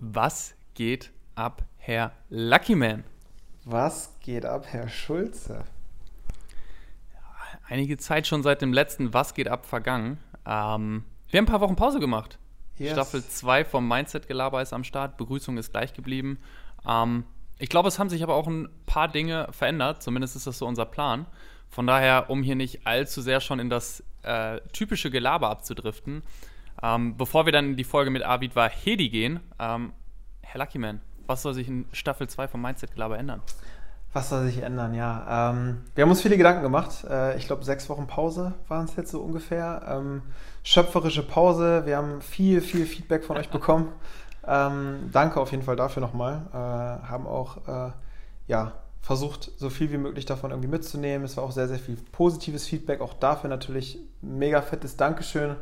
Was geht ab, Herr Lucky Man? Was geht ab, Herr Schulze? Einige Zeit schon seit dem letzten Was geht ab vergangen. Ähm, wir haben ein paar Wochen Pause gemacht. Yes. Staffel 2 vom Mindset-Gelaber ist am Start. Begrüßung ist gleich geblieben. Ähm, ich glaube, es haben sich aber auch ein paar Dinge verändert. Zumindest ist das so unser Plan. Von daher, um hier nicht allzu sehr schon in das äh, typische Gelaber abzudriften, ähm, bevor wir dann in die Folge mit Avid war Hedi gehen, ähm, Herr Luckyman, was soll sich in Staffel 2 vom Mindset-Gelaber ändern? Was soll sich ändern, ja. Ähm, wir haben uns viele Gedanken gemacht. Äh, ich glaube, sechs Wochen Pause waren es jetzt so ungefähr. Ähm, schöpferische Pause. Wir haben viel, viel Feedback von euch bekommen. Ähm, danke auf jeden Fall dafür nochmal. Äh, haben auch äh, ja, versucht, so viel wie möglich davon irgendwie mitzunehmen. Es war auch sehr, sehr viel positives Feedback. Auch dafür natürlich mega fettes Dankeschön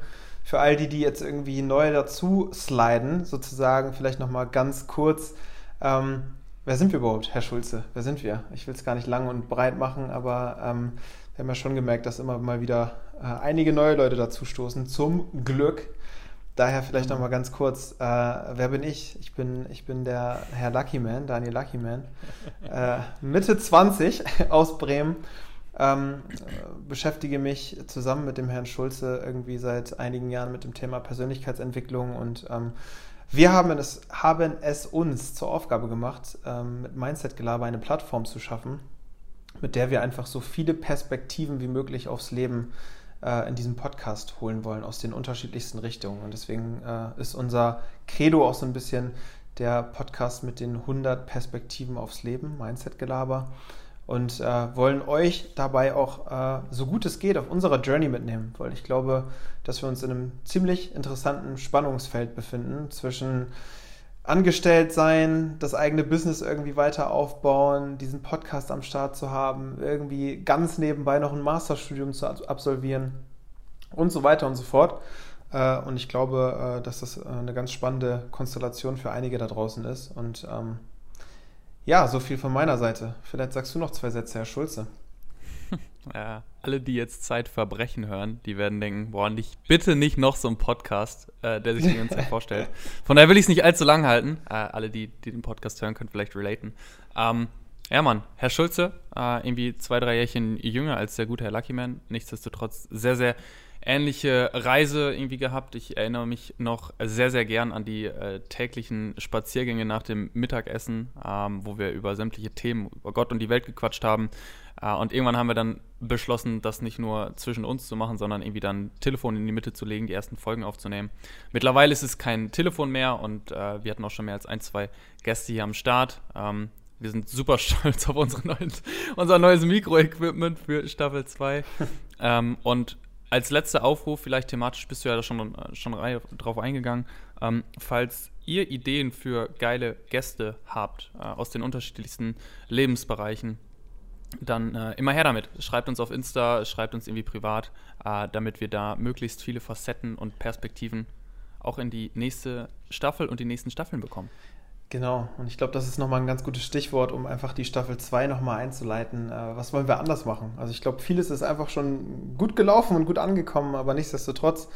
für all die, die jetzt irgendwie neu dazu sliden, sozusagen, vielleicht nochmal ganz kurz. Ähm, wer sind wir überhaupt, Herr Schulze? Wer sind wir? Ich will es gar nicht lang und breit machen, aber ähm, wir haben ja schon gemerkt, dass immer mal wieder äh, einige neue Leute dazu stoßen. Zum Glück. Daher vielleicht nochmal ganz kurz, äh, wer bin ich? Ich bin, ich bin der Herr Luckyman, Daniel Luckyman, äh, Mitte 20 aus Bremen ähm, beschäftige mich zusammen mit dem Herrn Schulze irgendwie seit einigen Jahren mit dem Thema Persönlichkeitsentwicklung und ähm, wir haben es, haben es uns zur Aufgabe gemacht, ähm, mit Mindset Gelaber eine Plattform zu schaffen, mit der wir einfach so viele Perspektiven wie möglich aufs Leben äh, in diesem Podcast holen wollen, aus den unterschiedlichsten Richtungen. Und deswegen äh, ist unser Credo auch so ein bisschen der Podcast mit den 100 Perspektiven aufs Leben, Mindset Gelaber und äh, wollen euch dabei auch äh, so gut es geht auf unserer Journey mitnehmen, weil ich glaube, dass wir uns in einem ziemlich interessanten Spannungsfeld befinden zwischen angestellt sein, das eigene Business irgendwie weiter aufbauen, diesen Podcast am Start zu haben, irgendwie ganz nebenbei noch ein Masterstudium zu absolvieren und so weiter und so fort. Äh, und ich glaube, äh, dass das äh, eine ganz spannende Konstellation für einige da draußen ist und ähm, ja, so viel von meiner Seite. Vielleicht sagst du noch zwei Sätze, Herr Schulze. Ja, alle, die jetzt Zeitverbrechen hören, die werden denken, boah, nicht, bitte nicht noch so ein Podcast, äh, der sich die ganze Zeit vorstellt. Von daher will ich es nicht allzu lang halten. Äh, alle, die, die den Podcast hören, können vielleicht relaten. Ähm, ja, Mann, Herr Schulze, äh, irgendwie zwei, drei Jährchen jünger als der gute Herr Luckyman. Nichtsdestotrotz sehr, sehr ähnliche Reise irgendwie gehabt. Ich erinnere mich noch sehr, sehr gern an die äh, täglichen Spaziergänge nach dem Mittagessen, ähm, wo wir über sämtliche Themen, über Gott und die Welt gequatscht haben. Äh, und irgendwann haben wir dann beschlossen, das nicht nur zwischen uns zu machen, sondern irgendwie dann Telefon in die Mitte zu legen, die ersten Folgen aufzunehmen. Mittlerweile ist es kein Telefon mehr und äh, wir hatten auch schon mehr als ein, zwei Gäste hier am Start. Ähm, wir sind super stolz auf unsere neuen, unser neues Mikro-Equipment für Staffel 2. ähm, und als letzter Aufruf, vielleicht thematisch bist du ja da schon, schon drauf eingegangen, ähm, falls ihr Ideen für geile Gäste habt äh, aus den unterschiedlichsten Lebensbereichen, dann äh, immer her damit. Schreibt uns auf Insta, schreibt uns irgendwie privat, äh, damit wir da möglichst viele Facetten und Perspektiven auch in die nächste Staffel und die nächsten Staffeln bekommen. Genau, und ich glaube, das ist nochmal ein ganz gutes Stichwort, um einfach die Staffel 2 nochmal einzuleiten. Äh, was wollen wir anders machen? Also ich glaube, vieles ist einfach schon gut gelaufen und gut angekommen, aber nichtsdestotrotz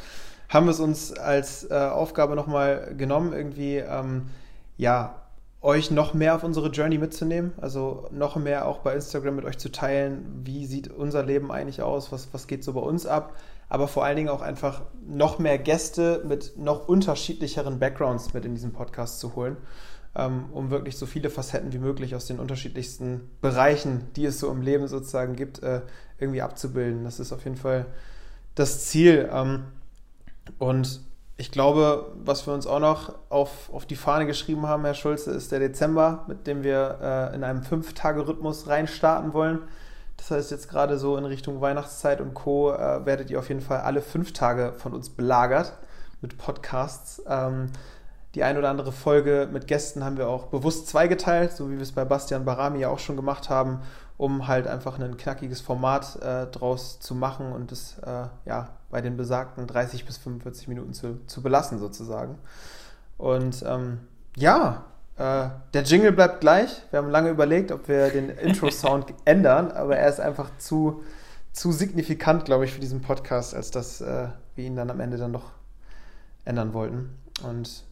haben wir es uns als äh, Aufgabe nochmal genommen, irgendwie, ähm, ja, euch noch mehr auf unsere Journey mitzunehmen, also noch mehr auch bei Instagram mit euch zu teilen, wie sieht unser Leben eigentlich aus, was, was geht so bei uns ab, aber vor allen Dingen auch einfach noch mehr Gäste mit noch unterschiedlicheren Backgrounds mit in diesen Podcast zu holen um wirklich so viele Facetten wie möglich aus den unterschiedlichsten Bereichen, die es so im Leben sozusagen gibt, äh, irgendwie abzubilden. Das ist auf jeden Fall das Ziel. Ähm, und ich glaube, was wir uns auch noch auf, auf die Fahne geschrieben haben, Herr Schulze, ist der Dezember, mit dem wir äh, in einem Fünf-Tage-Rhythmus reinstarten wollen. Das heißt, jetzt gerade so in Richtung Weihnachtszeit und Co. Äh, werdet ihr auf jeden Fall alle fünf Tage von uns belagert mit Podcasts. Die ein oder andere Folge mit Gästen haben wir auch bewusst zweigeteilt, so wie wir es bei Bastian Barami ja auch schon gemacht haben, um halt einfach ein knackiges Format äh, draus zu machen und es äh, ja, bei den besagten 30 bis 45 Minuten zu, zu belassen sozusagen. Und ähm, ja, äh, der Jingle bleibt gleich. Wir haben lange überlegt, ob wir den Intro-Sound ändern, aber er ist einfach zu, zu signifikant, glaube ich, für diesen Podcast, als dass äh, wir ihn dann am Ende dann noch ändern wollten. Und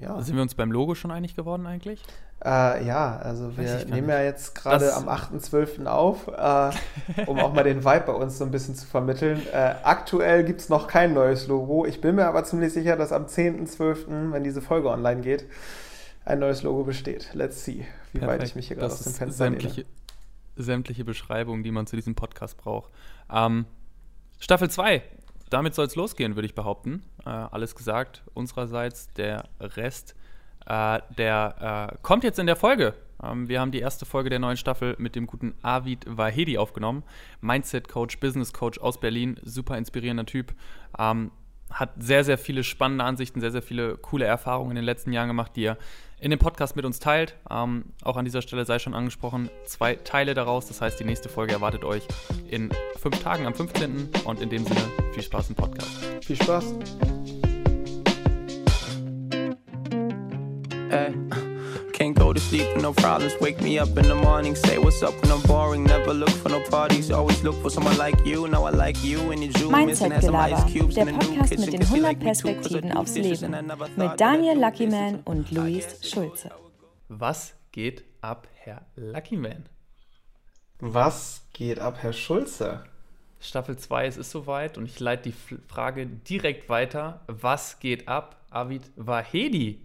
ja. Sind wir uns beim Logo schon einig geworden eigentlich? Äh, ja, also wir nehmen ja jetzt gerade am 8.12. auf, äh, um auch mal den Vibe bei uns so ein bisschen zu vermitteln. Äh, aktuell gibt es noch kein neues Logo. Ich bin mir aber ziemlich sicher, dass am 10.12., wenn diese Folge online geht, ein neues Logo besteht. Let's see, wie Perfekt. weit ich mich hier gerade aus dem Fenster sämtliche, nehme. Sämtliche Beschreibungen, die man zu diesem Podcast braucht. Ähm, Staffel 2, damit soll es losgehen, würde ich behaupten. Äh, alles gesagt unsererseits. Der Rest, äh, der äh, kommt jetzt in der Folge. Ähm, wir haben die erste Folge der neuen Staffel mit dem guten Avid Vahedi aufgenommen. Mindset Coach, Business Coach aus Berlin, super inspirierender Typ. Ähm, hat sehr, sehr viele spannende Ansichten, sehr, sehr viele coole Erfahrungen in den letzten Jahren gemacht, die er in dem Podcast mit uns teilt. Ähm, auch an dieser Stelle sei schon angesprochen, zwei Teile daraus. Das heißt, die nächste Folge erwartet euch in fünf Tagen am 15. Und in dem Sinne, viel Spaß im Podcast. Viel Spaß. Hey. Can't go to sleep with no problems. Wake me up in the morning. Say what's up when I'm boring. Never look for no parties. Always look for someone like you. Now I like you and you zoom Mindset Gelaber, der Podcast mit den 100 Perspektiven aufs Leben. Mit Daniel Luckyman und Luis Schulze. Was geht ab, Herr Luckyman? Was geht ab, Herr Schulze? Staffel 2, es ist soweit und ich leite die Frage direkt weiter. Was geht ab, Avid Vahedi?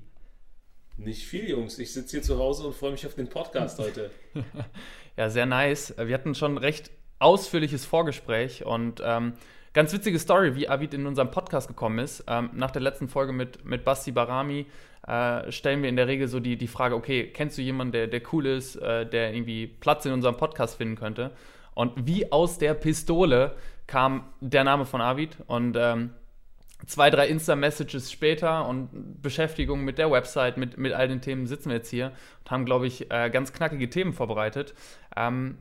Nicht viel, Jungs. Ich sitze hier zu Hause und freue mich auf den Podcast heute. ja, sehr nice. Wir hatten schon ein recht ausführliches Vorgespräch und ähm, ganz witzige Story, wie Avid in unserem Podcast gekommen ist. Ähm, nach der letzten Folge mit, mit Basti Barami äh, stellen wir in der Regel so die, die Frage, okay, kennst du jemanden, der, der cool ist, äh, der irgendwie Platz in unserem Podcast finden könnte? Und wie aus der Pistole kam der Name von Avid und ähm, zwei, drei Insta-Messages später und Beschäftigung mit der Website, mit, mit all den Themen sitzen wir jetzt hier und haben, glaube ich, äh, ganz knackige Themen vorbereitet. Ähm,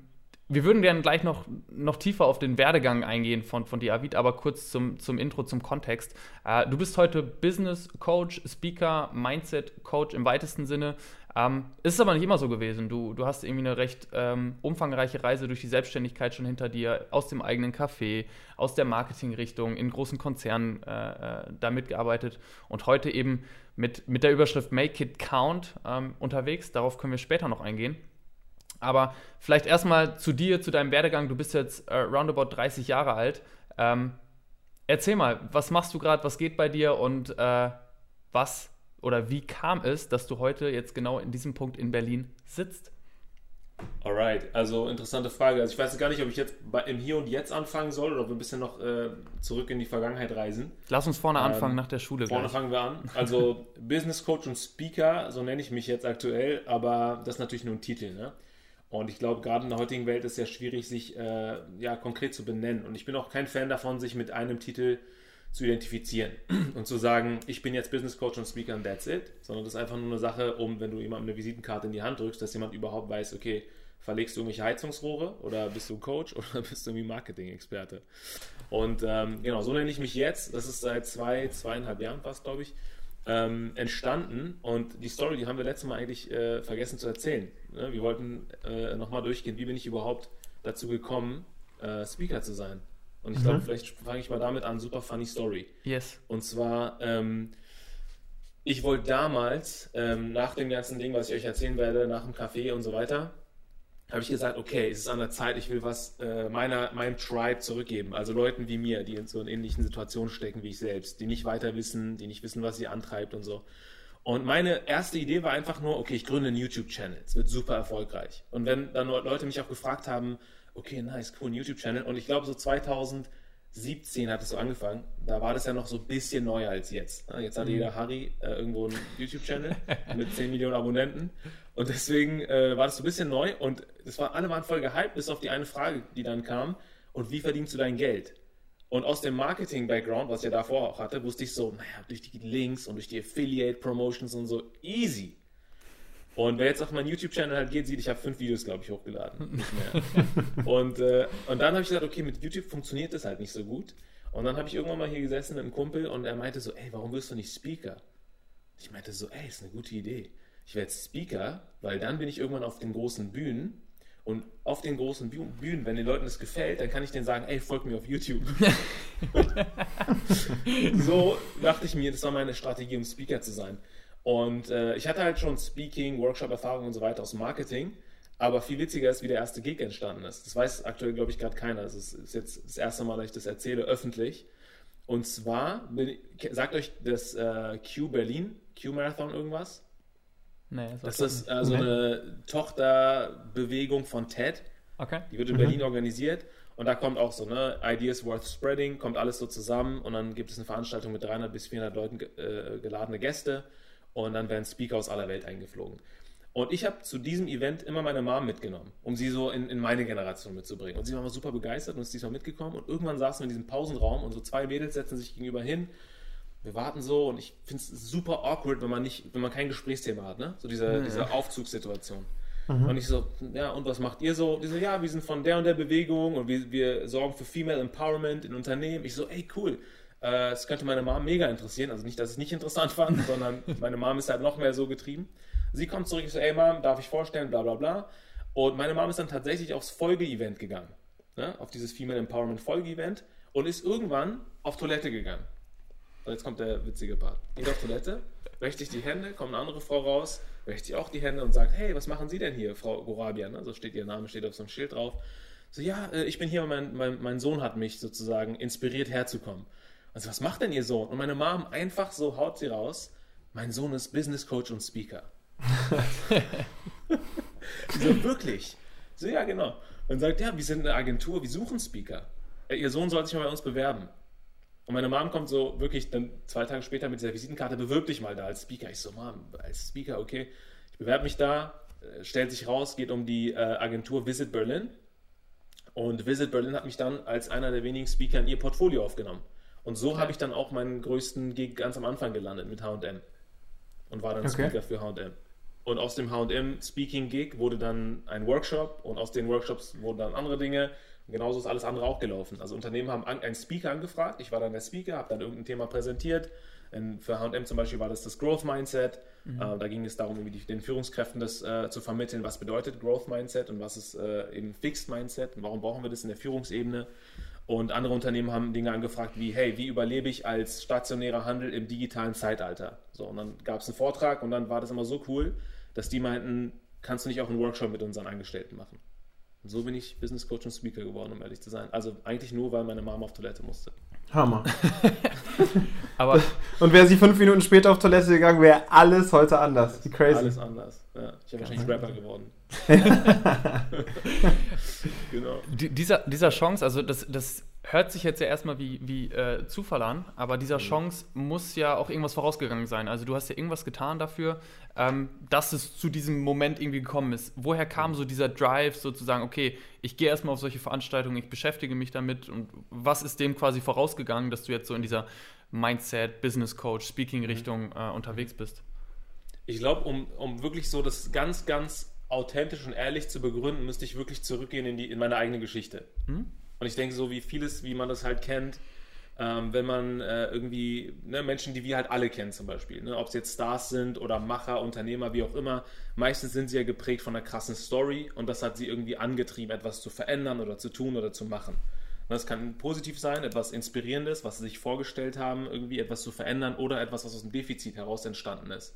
wir würden gerne gleich noch, noch tiefer auf den Werdegang eingehen von, von Diavid, aber kurz zum, zum Intro, zum Kontext. Äh, du bist heute Business Coach, Speaker, Mindset Coach im weitesten Sinne. Ähm, ist aber nicht immer so gewesen. Du, du hast irgendwie eine recht ähm, umfangreiche Reise durch die Selbstständigkeit schon hinter dir, aus dem eigenen Café, aus der Marketingrichtung, in großen Konzernen äh, äh, da mitgearbeitet und heute eben mit, mit der Überschrift Make It Count ähm, unterwegs. Darauf können wir später noch eingehen. Aber vielleicht erstmal zu dir, zu deinem Werdegang. Du bist jetzt äh, roundabout 30 Jahre alt. Ähm, erzähl mal, was machst du gerade, was geht bei dir und äh, was oder wie kam es, dass du heute jetzt genau in diesem Punkt in Berlin sitzt? Alright, also interessante Frage. Also ich weiß gar nicht, ob ich jetzt im Hier und Jetzt anfangen soll oder ob wir ein bisschen noch äh, zurück in die Vergangenheit reisen. Lass uns vorne ähm, anfangen nach der Schule. Vorne gleich. fangen wir an. Also Business Coach und Speaker, so nenne ich mich jetzt aktuell, aber das ist natürlich nur ein Titel. Ne? Und ich glaube, gerade in der heutigen Welt ist es ja schwierig, sich äh, ja, konkret zu benennen. Und ich bin auch kein Fan davon, sich mit einem Titel äh, zu identifizieren und zu sagen, ich bin jetzt Business Coach und Speaker und that's it, sondern das ist einfach nur eine Sache, um, wenn du jemandem eine Visitenkarte in die Hand drückst, dass jemand überhaupt weiß, okay, verlegst du irgendwelche Heizungsrohre oder bist du ein Coach oder bist du irgendwie Marketing-Experte? Und ähm, genau, so nenne ich mich jetzt. Das ist seit zwei, zweieinhalb Jahren fast, glaube ich, ähm, entstanden. Und die Story, die haben wir letztes Mal eigentlich äh, vergessen zu erzählen. Ne? Wir wollten äh, nochmal durchgehen, wie bin ich überhaupt dazu gekommen, äh, Speaker zu sein. Und ich mhm. glaube, vielleicht fange ich mal damit an. Super funny Story. Yes. Und zwar, ähm, ich wollte damals, ähm, nach dem ganzen Ding, was ich euch erzählen werde, nach dem Café und so weiter, habe ich gesagt, okay, es ist an der Zeit, ich will was äh, meiner, meinem Tribe zurückgeben. Also Leuten wie mir, die in so in ähnlichen Situationen stecken wie ich selbst, die nicht weiter wissen, die nicht wissen, was sie antreibt und so. Und meine erste Idee war einfach nur, okay, ich gründe einen YouTube-Channel. Es wird super erfolgreich. Und wenn dann Leute mich auch gefragt haben, okay, nice, cool, YouTube-Channel. Und ich glaube, so 2017 hat es so angefangen. Da war das ja noch so ein bisschen neuer als jetzt. Jetzt hat mhm. jeder Harry äh, irgendwo einen YouTube-Channel mit 10 Millionen Abonnenten. Und deswegen äh, war das so ein bisschen neu. Und das war, alle waren voll gehypt, bis auf die eine Frage, die dann kam. Und wie verdienst du dein Geld? Und aus dem Marketing-Background, was ich ja davor auch hatte, wusste ich so, naja, durch die Links und durch die Affiliate-Promotions und so, easy. Und wer jetzt auf meinen YouTube-Channel halt geht, sieht, ich habe fünf Videos, glaube ich, hochgeladen. Und, äh, und dann habe ich gesagt, okay, mit YouTube funktioniert das halt nicht so gut. Und dann habe ich irgendwann mal hier gesessen mit einem Kumpel und er meinte so, ey, warum wirst du nicht Speaker? Ich meinte so, ey, ist eine gute Idee. Ich werde Speaker, weil dann bin ich irgendwann auf den großen Bühnen und auf den großen Bühnen, wenn den Leuten das gefällt, dann kann ich denen sagen, ey, folgt mir auf YouTube. so dachte ich mir, das war meine Strategie, um Speaker zu sein. Und äh, ich hatte halt schon Speaking, Workshop-Erfahrung und so weiter aus Marketing. Aber viel witziger ist, wie der erste Gig entstanden ist. Das weiß aktuell, glaube ich, gerade keiner. Es ist jetzt das erste Mal, dass ich das erzähle, öffentlich. Und zwar, sagt euch das äh, Q Berlin, Q Marathon irgendwas? Nee, das, das ist äh, so eine Tochterbewegung von TED. Okay. Die wird in mhm. Berlin organisiert. Und da kommt auch so, ne, Ideas Worth Spreading, kommt alles so zusammen und dann gibt es eine Veranstaltung mit 300 bis 400 Leuten äh, geladene Gäste und dann werden Speaker aus aller Welt eingeflogen. Und ich habe zu diesem Event immer meine Mom mitgenommen, um sie so in, in meine Generation mitzubringen. Und sie war immer super begeistert und ist diesmal mitgekommen. Und irgendwann saßen wir in diesem Pausenraum und so zwei Mädels setzen sich gegenüber hin. Wir warten so und ich finde es super awkward, wenn man nicht, wenn man kein Gesprächsthema hat, ne? So diese, ja. diese Aufzugssituation. Mhm. Und ich so, ja, und was macht ihr so? Die so, ja, wir sind von der und der Bewegung und wir, wir sorgen für Female Empowerment in Unternehmen. Ich so, ey, cool. Äh, das könnte meine Mom mega interessieren. Also nicht, dass ich es nicht interessant fand, sondern meine Mom ist halt noch mehr so getrieben. Sie kommt zurück, ich so, ey Mom, darf ich vorstellen, bla bla bla. Und meine Mom ist dann tatsächlich aufs Folgeevent gegangen. Ne? Auf dieses Female Empowerment Folgeevent und ist irgendwann auf Toilette gegangen. Und jetzt kommt der witzige Part. Geht auf Toilette, wäscht sich die Hände, kommt eine andere Frau raus, wäscht sich auch die Hände und sagt, hey, was machen Sie denn hier, Frau Gorabian? Ne? So steht ihr Name, steht auf so einem Schild drauf. So, ja, äh, ich bin hier, mein, mein, mein Sohn hat mich sozusagen inspiriert herzukommen. Also, was macht denn Ihr Sohn? Und meine Mom einfach so haut sie raus, mein Sohn ist Business Coach und Speaker. so, wirklich? So, ja, genau. Und sagt, ja, wir sind eine Agentur, wir suchen Speaker. Äh, ihr Sohn soll sich mal bei uns bewerben. Und meine Mom kommt so wirklich dann zwei Tage später mit dieser Visitenkarte, bewirb dich mal da als Speaker. Ich so, Mom, als Speaker, okay. Ich bewerbe mich da, äh, stellt sich raus, geht um die äh, Agentur Visit Berlin. Und Visit Berlin hat mich dann als einer der wenigen Speaker in ihr Portfolio aufgenommen. Und so okay. habe ich dann auch meinen größten Gig ganz am Anfang gelandet mit HM. Und war dann okay. Speaker für HM. Und aus dem HM Speaking Gig wurde dann ein Workshop und aus den Workshops wurden dann andere Dinge. Und genauso ist alles andere auch gelaufen. Also Unternehmen haben einen Speaker angefragt, ich war dann der Speaker, habe dann irgendein Thema präsentiert. Für HM zum Beispiel war das das Growth Mindset. Mhm. Äh, da ging es darum, irgendwie den Führungskräften das äh, zu vermitteln, was bedeutet Growth Mindset und was ist äh, eben Fixed Mindset und warum brauchen wir das in der Führungsebene. Und andere Unternehmen haben Dinge angefragt wie, hey, wie überlebe ich als stationärer Handel im digitalen Zeitalter? So, und dann gab es einen Vortrag und dann war das immer so cool, dass die meinten, kannst du nicht auch einen Workshop mit unseren Angestellten machen? Und so bin ich Business Coach und Speaker geworden, um ehrlich zu sein. Also eigentlich nur, weil meine Mama auf Toilette musste. Hammer. Aber und wäre sie fünf Minuten später auf Toilette gegangen, wäre alles heute anders. Wie crazy. Alles anders. Ja, ich wäre wahrscheinlich Rapper geworden. genau. Die, dieser, dieser Chance, also das, das hört sich jetzt ja erstmal wie, wie äh, Zufall an, aber dieser mhm. Chance muss ja auch irgendwas vorausgegangen sein. Also du hast ja irgendwas getan dafür, ähm, dass es zu diesem Moment irgendwie gekommen ist. Woher kam mhm. so dieser Drive sozusagen, okay, ich gehe erstmal auf solche Veranstaltungen, ich beschäftige mich damit und was ist dem quasi vorausgegangen, dass du jetzt so in dieser Mindset, Business Coach, Speaking-Richtung mhm. äh, unterwegs bist? Ich glaube, um, um wirklich so das ganz, ganz authentisch und ehrlich zu begründen, müsste ich wirklich zurückgehen in, die, in meine eigene Geschichte. Hm? Und ich denke, so wie vieles, wie man das halt kennt, ähm, wenn man äh, irgendwie ne, Menschen, die wir halt alle kennen zum Beispiel, ne, ob es jetzt Stars sind oder Macher, Unternehmer, wie auch immer, meistens sind sie ja geprägt von einer krassen Story und das hat sie irgendwie angetrieben, etwas zu verändern oder zu tun oder zu machen. Das kann positiv sein, etwas Inspirierendes, was sie sich vorgestellt haben, irgendwie etwas zu verändern oder etwas, was aus dem Defizit heraus entstanden ist.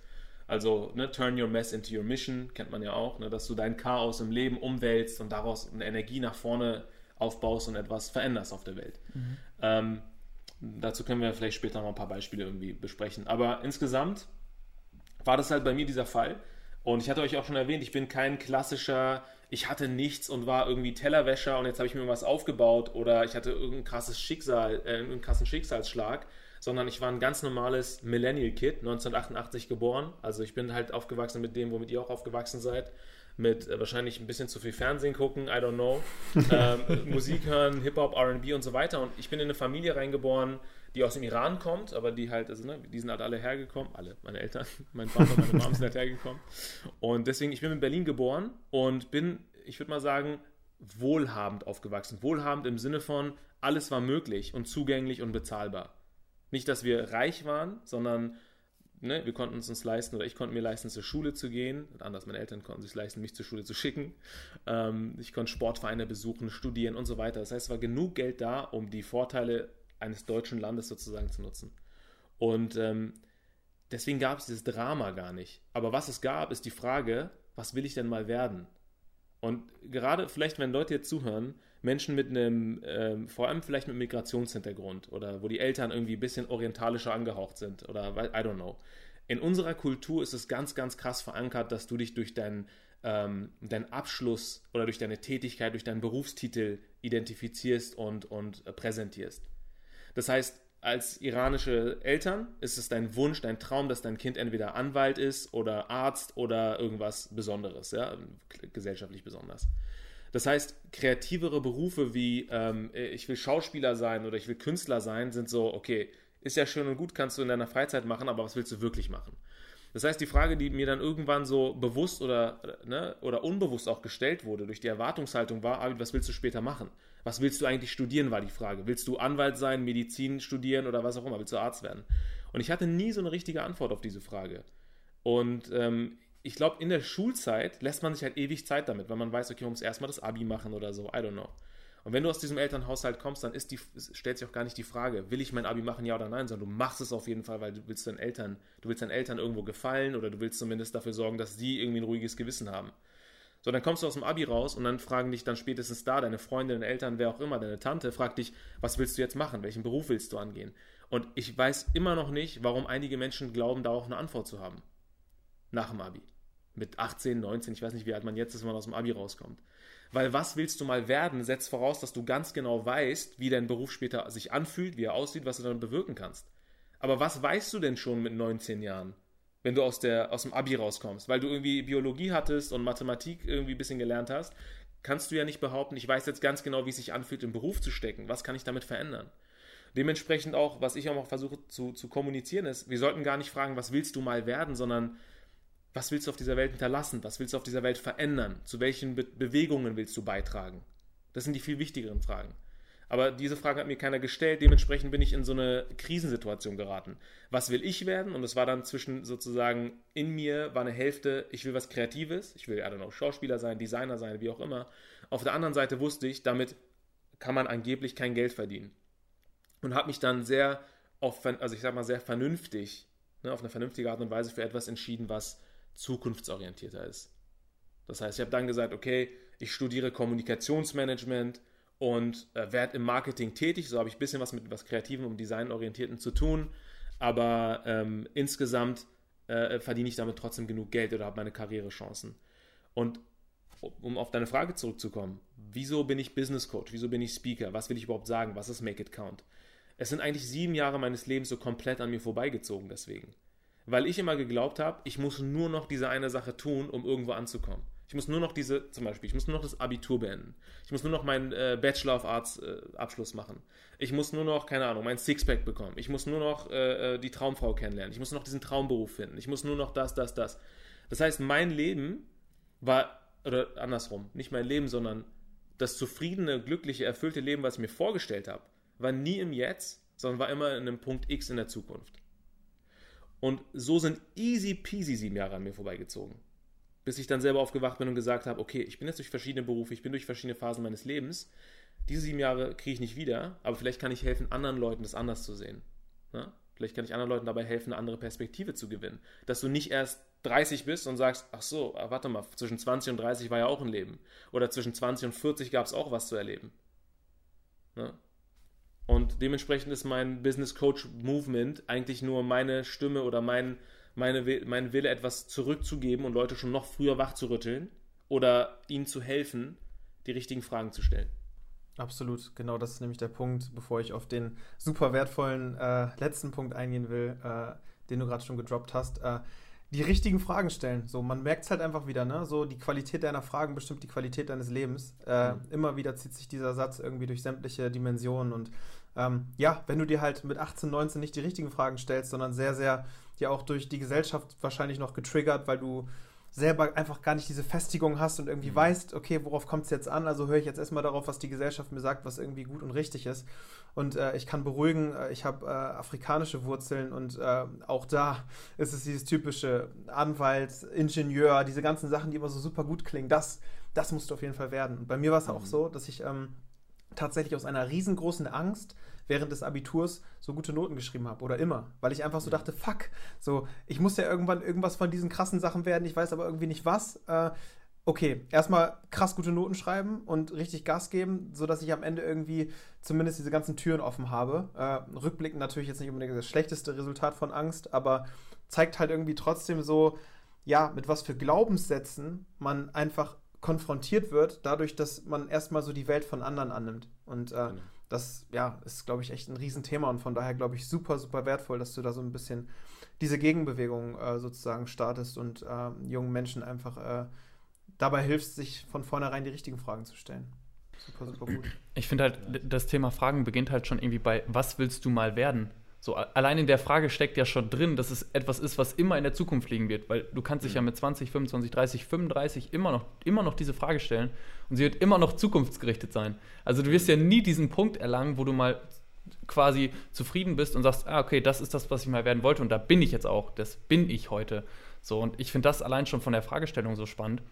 Also, ne, turn your mess into your mission, kennt man ja auch, ne, dass du dein Chaos im Leben umwälzt und daraus eine Energie nach vorne aufbaust und etwas veränderst auf der Welt. Mhm. Ähm, dazu können wir vielleicht später noch ein paar Beispiele irgendwie besprechen. Aber insgesamt war das halt bei mir dieser Fall. Und ich hatte euch auch schon erwähnt, ich bin kein klassischer, ich hatte nichts und war irgendwie Tellerwäscher und jetzt habe ich mir was aufgebaut oder ich hatte irgendein krasses Schicksal, äh, irgendeinen krassen Schicksalsschlag, sondern ich war ein ganz normales Millennial-Kid, 1988 geboren. Also ich bin halt aufgewachsen mit dem, womit ihr auch aufgewachsen seid. Mit äh, wahrscheinlich ein bisschen zu viel Fernsehen gucken, I don't know. ähm, Musik hören, Hip-Hop, RB und so weiter. Und ich bin in eine Familie reingeboren, die aus dem Iran kommt, aber die halt, also, ne, die sind halt alle hergekommen, alle, meine Eltern, mein Vater, meine Mom sind halt hergekommen. Und deswegen, ich bin in Berlin geboren und bin, ich würde mal sagen, wohlhabend aufgewachsen. Wohlhabend im Sinne von, alles war möglich und zugänglich und bezahlbar. Nicht, dass wir reich waren, sondern ne, wir konnten es uns leisten oder ich konnte mir leisten, zur Schule zu gehen. anders, meine Eltern konnten sich leisten, mich zur Schule zu schicken. Ähm, ich konnte Sportvereine besuchen, studieren und so weiter. Das heißt, es war genug Geld da, um die Vorteile eines deutschen Landes sozusagen zu nutzen. Und ähm, deswegen gab es dieses Drama gar nicht. Aber was es gab, ist die Frage, was will ich denn mal werden? Und gerade vielleicht, wenn Leute jetzt zuhören, Menschen mit einem, ähm, vor allem vielleicht mit Migrationshintergrund oder wo die Eltern irgendwie ein bisschen orientalischer angehaucht sind oder I don't know. In unserer Kultur ist es ganz, ganz krass verankert, dass du dich durch deinen, ähm, deinen Abschluss oder durch deine Tätigkeit, durch deinen Berufstitel identifizierst und, und äh, präsentierst. Das heißt, als iranische Eltern ist es dein Wunsch, dein Traum, dass dein Kind entweder Anwalt ist oder Arzt oder irgendwas Besonderes, ja, gesellschaftlich besonders. Das heißt, kreativere Berufe wie ähm, ich will Schauspieler sein oder ich will Künstler sein, sind so, okay, ist ja schön und gut, kannst du in deiner Freizeit machen, aber was willst du wirklich machen? Das heißt, die Frage, die mir dann irgendwann so bewusst oder, ne, oder unbewusst auch gestellt wurde durch die Erwartungshaltung war, Abid, was willst du später machen? Was willst du eigentlich studieren, war die Frage. Willst du Anwalt sein, Medizin studieren oder was auch immer? Willst du Arzt werden? Und ich hatte nie so eine richtige Antwort auf diese Frage. Und ähm, ich glaube, in der Schulzeit lässt man sich halt ewig Zeit damit, wenn man weiß, okay, man muss erstmal das Abi machen oder so. I don't know. Und wenn du aus diesem Elternhaushalt kommst, dann ist die, stellt sich auch gar nicht die Frage, will ich mein Abi machen, ja oder nein, sondern du machst es auf jeden Fall, weil du willst deinen Eltern, du willst deinen Eltern irgendwo gefallen oder du willst zumindest dafür sorgen, dass sie irgendwie ein ruhiges Gewissen haben. So, dann kommst du aus dem Abi raus und dann fragen dich dann spätestens da deine Freunde, deine Eltern, wer auch immer, deine Tante, fragt dich, was willst du jetzt machen? Welchen Beruf willst du angehen? Und ich weiß immer noch nicht, warum einige Menschen glauben, da auch eine Antwort zu haben. Nach dem Abi mit 18, 19, ich weiß nicht, wie alt man jetzt ist, wenn man aus dem Abi rauskommt. Weil was willst du mal werden, setzt voraus, dass du ganz genau weißt, wie dein Beruf später sich anfühlt, wie er aussieht, was du dann bewirken kannst. Aber was weißt du denn schon mit 19 Jahren, wenn du aus, der, aus dem Abi rauskommst? Weil du irgendwie Biologie hattest und Mathematik irgendwie ein bisschen gelernt hast, kannst du ja nicht behaupten, ich weiß jetzt ganz genau, wie es sich anfühlt, im Beruf zu stecken. Was kann ich damit verändern? Dementsprechend auch, was ich auch noch versuche zu, zu kommunizieren, ist, wir sollten gar nicht fragen, was willst du mal werden, sondern was willst du auf dieser Welt hinterlassen? Was willst du auf dieser Welt verändern? Zu welchen Be Bewegungen willst du beitragen? Das sind die viel wichtigeren Fragen. Aber diese Frage hat mir keiner gestellt, dementsprechend bin ich in so eine Krisensituation geraten. Was will ich werden? Und es war dann zwischen sozusagen in mir war eine Hälfte, ich will was Kreatives, ich will, I don't know, Schauspieler sein, Designer sein, wie auch immer. Auf der anderen Seite wusste ich, damit kann man angeblich kein Geld verdienen. Und habe mich dann sehr, auf, also ich sag mal, sehr vernünftig, ne, auf eine vernünftige Art und Weise für etwas entschieden, was zukunftsorientierter ist. Das heißt, ich habe dann gesagt, okay, ich studiere Kommunikationsmanagement und äh, werde im Marketing tätig. So habe ich ein bisschen was mit was Kreativen und Designorientierten zu tun. Aber ähm, insgesamt äh, verdiene ich damit trotzdem genug Geld oder habe meine Karrierechancen. Und um auf deine Frage zurückzukommen, wieso bin ich Business Coach? Wieso bin ich Speaker? Was will ich überhaupt sagen? Was ist Make It Count? Es sind eigentlich sieben Jahre meines Lebens so komplett an mir vorbeigezogen deswegen weil ich immer geglaubt habe, ich muss nur noch diese eine Sache tun, um irgendwo anzukommen. Ich muss nur noch diese, zum Beispiel, ich muss nur noch das Abitur beenden. Ich muss nur noch meinen äh, Bachelor of Arts äh, Abschluss machen. Ich muss nur noch, keine Ahnung, mein Sixpack bekommen. Ich muss nur noch äh, äh die Traumfrau kennenlernen. Ich muss nur noch diesen Traumberuf finden. Ich muss nur noch das, das, das. Das heißt, mein Leben war, oder andersrum, nicht mein Leben, sondern das zufriedene, glückliche, erfüllte Leben, was ich mir vorgestellt habe, war nie im Jetzt, sondern war immer in einem Punkt X in der Zukunft. Und so sind easy peasy sieben Jahre an mir vorbeigezogen. Bis ich dann selber aufgewacht bin und gesagt habe, okay, ich bin jetzt durch verschiedene Berufe, ich bin durch verschiedene Phasen meines Lebens. Diese sieben Jahre kriege ich nicht wieder, aber vielleicht kann ich helfen, anderen Leuten das anders zu sehen. Na? Vielleicht kann ich anderen Leuten dabei helfen, eine andere Perspektive zu gewinnen. Dass du nicht erst 30 bist und sagst, ach so, ah, warte mal, zwischen 20 und 30 war ja auch ein Leben. Oder zwischen 20 und 40 gab es auch was zu erleben. Na? Und dementsprechend ist mein Business Coach Movement eigentlich nur meine Stimme oder mein, meine, mein Wille, etwas zurückzugeben und Leute schon noch früher wach zu rütteln oder ihnen zu helfen, die richtigen Fragen zu stellen. Absolut, genau das ist nämlich der Punkt, bevor ich auf den super wertvollen äh, letzten Punkt eingehen will, äh, den du gerade schon gedroppt hast. Äh, die richtigen Fragen stellen. So, man merkt es halt einfach wieder, ne? So, die Qualität deiner Fragen bestimmt die Qualität deines Lebens. Äh, mhm. Immer wieder zieht sich dieser Satz irgendwie durch sämtliche Dimensionen. Und ähm, ja, wenn du dir halt mit 18, 19 nicht die richtigen Fragen stellst, sondern sehr, sehr, ja auch durch die Gesellschaft wahrscheinlich noch getriggert, weil du selber einfach gar nicht diese Festigung hast und irgendwie mhm. weißt, okay, worauf kommt es jetzt an? Also höre ich jetzt erstmal darauf, was die Gesellschaft mir sagt, was irgendwie gut und richtig ist. Und äh, ich kann beruhigen, äh, ich habe äh, afrikanische Wurzeln und äh, auch da ist es dieses typische Anwalt, Ingenieur, diese ganzen Sachen, die immer so super gut klingen. Das, das musst du auf jeden Fall werden. Und bei mir war es mhm. auch so, dass ich ähm, tatsächlich aus einer riesengroßen Angst während des Abiturs so gute Noten geschrieben habe oder immer, weil ich einfach so dachte, fuck, so ich muss ja irgendwann irgendwas von diesen krassen Sachen werden, ich weiß aber irgendwie nicht was. Äh, okay, erstmal krass gute Noten schreiben und richtig Gas geben, sodass ich am Ende irgendwie zumindest diese ganzen Türen offen habe. Äh, rückblickend natürlich jetzt nicht unbedingt das schlechteste Resultat von Angst, aber zeigt halt irgendwie trotzdem so, ja, mit was für Glaubenssätzen man einfach konfrontiert wird, dadurch, dass man erstmal so die Welt von anderen annimmt. Und äh, genau. Das, ja, ist, glaube ich, echt ein Riesenthema und von daher, glaube ich, super, super wertvoll, dass du da so ein bisschen diese Gegenbewegung äh, sozusagen startest und äh, jungen Menschen einfach äh, dabei hilfst, sich von vornherein die richtigen Fragen zu stellen. Super, super gut. Ich finde halt, das Thema Fragen beginnt halt schon irgendwie bei, was willst du mal werden? So, allein in der Frage steckt ja schon drin, dass es etwas ist, was immer in der Zukunft liegen wird, weil du kannst dich ja mhm. mit 20, 25, 30, 35 immer noch, immer noch diese Frage stellen und sie wird immer noch zukunftsgerichtet sein. Also du wirst ja nie diesen Punkt erlangen, wo du mal quasi zufrieden bist und sagst, ah, okay, das ist das, was ich mal werden wollte und da bin ich jetzt auch, das bin ich heute. So, und ich finde das allein schon von der Fragestellung so spannend.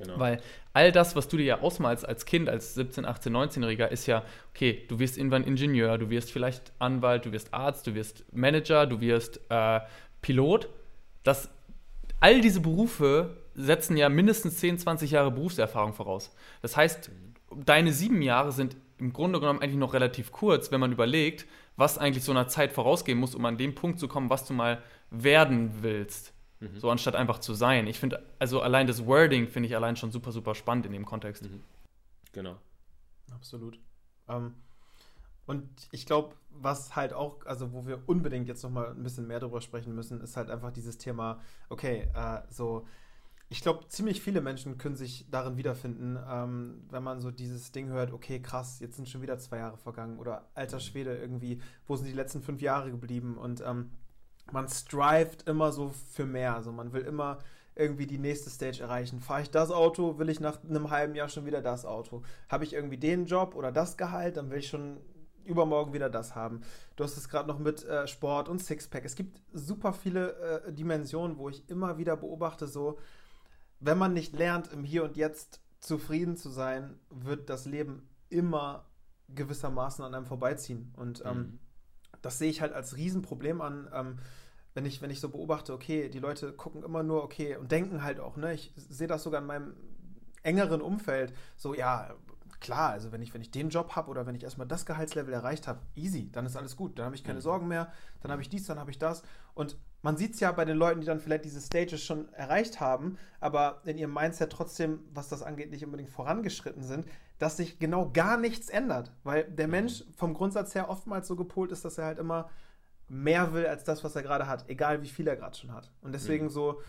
Genau. Weil all das, was du dir ja ausmalst als Kind, als 17, 18, 19-Jähriger, ist ja, okay, du wirst irgendwann Ingenieur, du wirst vielleicht Anwalt, du wirst Arzt, du wirst Manager, du wirst äh, Pilot. Das, all diese Berufe setzen ja mindestens 10, 20 Jahre Berufserfahrung voraus. Das heißt, deine sieben Jahre sind im Grunde genommen eigentlich noch relativ kurz, wenn man überlegt, was eigentlich so einer Zeit vorausgehen muss, um an den Punkt zu kommen, was du mal werden willst. Mhm. So anstatt einfach zu sein. Ich finde, also allein das Wording finde ich allein schon super, super spannend in dem Kontext. Mhm. Genau. Absolut. Ähm, und ich glaube, was halt auch, also wo wir unbedingt jetzt nochmal ein bisschen mehr drüber sprechen müssen, ist halt einfach dieses Thema, okay, äh, so, ich glaube, ziemlich viele Menschen können sich darin wiederfinden, ähm, wenn man so dieses Ding hört, okay, krass, jetzt sind schon wieder zwei Jahre vergangen oder alter mhm. Schwede irgendwie, wo sind die letzten fünf Jahre geblieben? Und ähm, man strived immer so für mehr. Also man will immer irgendwie die nächste Stage erreichen. Fahre ich das Auto, will ich nach einem halben Jahr schon wieder das Auto. Habe ich irgendwie den Job oder das Gehalt, dann will ich schon übermorgen wieder das haben. Du hast es gerade noch mit äh, Sport und Sixpack. Es gibt super viele äh, Dimensionen, wo ich immer wieder beobachte, so, wenn man nicht lernt, im Hier und Jetzt zufrieden zu sein, wird das Leben immer gewissermaßen an einem vorbeiziehen. Und ähm, mhm. das sehe ich halt als Riesenproblem an. Ähm, wenn ich, wenn ich so beobachte, okay, die Leute gucken immer nur, okay, und denken halt auch, ne, ich sehe das sogar in meinem engeren Umfeld, so, ja, klar, also wenn ich, wenn ich den Job habe oder wenn ich erstmal das Gehaltslevel erreicht habe, easy, dann ist alles gut, dann habe ich keine mhm. Sorgen mehr, dann habe ich dies, dann habe ich das. Und man sieht es ja bei den Leuten, die dann vielleicht diese Stages schon erreicht haben, aber in ihrem Mindset trotzdem, was das angeht, nicht unbedingt vorangeschritten sind, dass sich genau gar nichts ändert, weil der mhm. Mensch vom Grundsatz her oftmals so gepolt ist, dass er halt immer mehr will als das, was er gerade hat, egal wie viel er gerade schon hat. Und deswegen mhm. so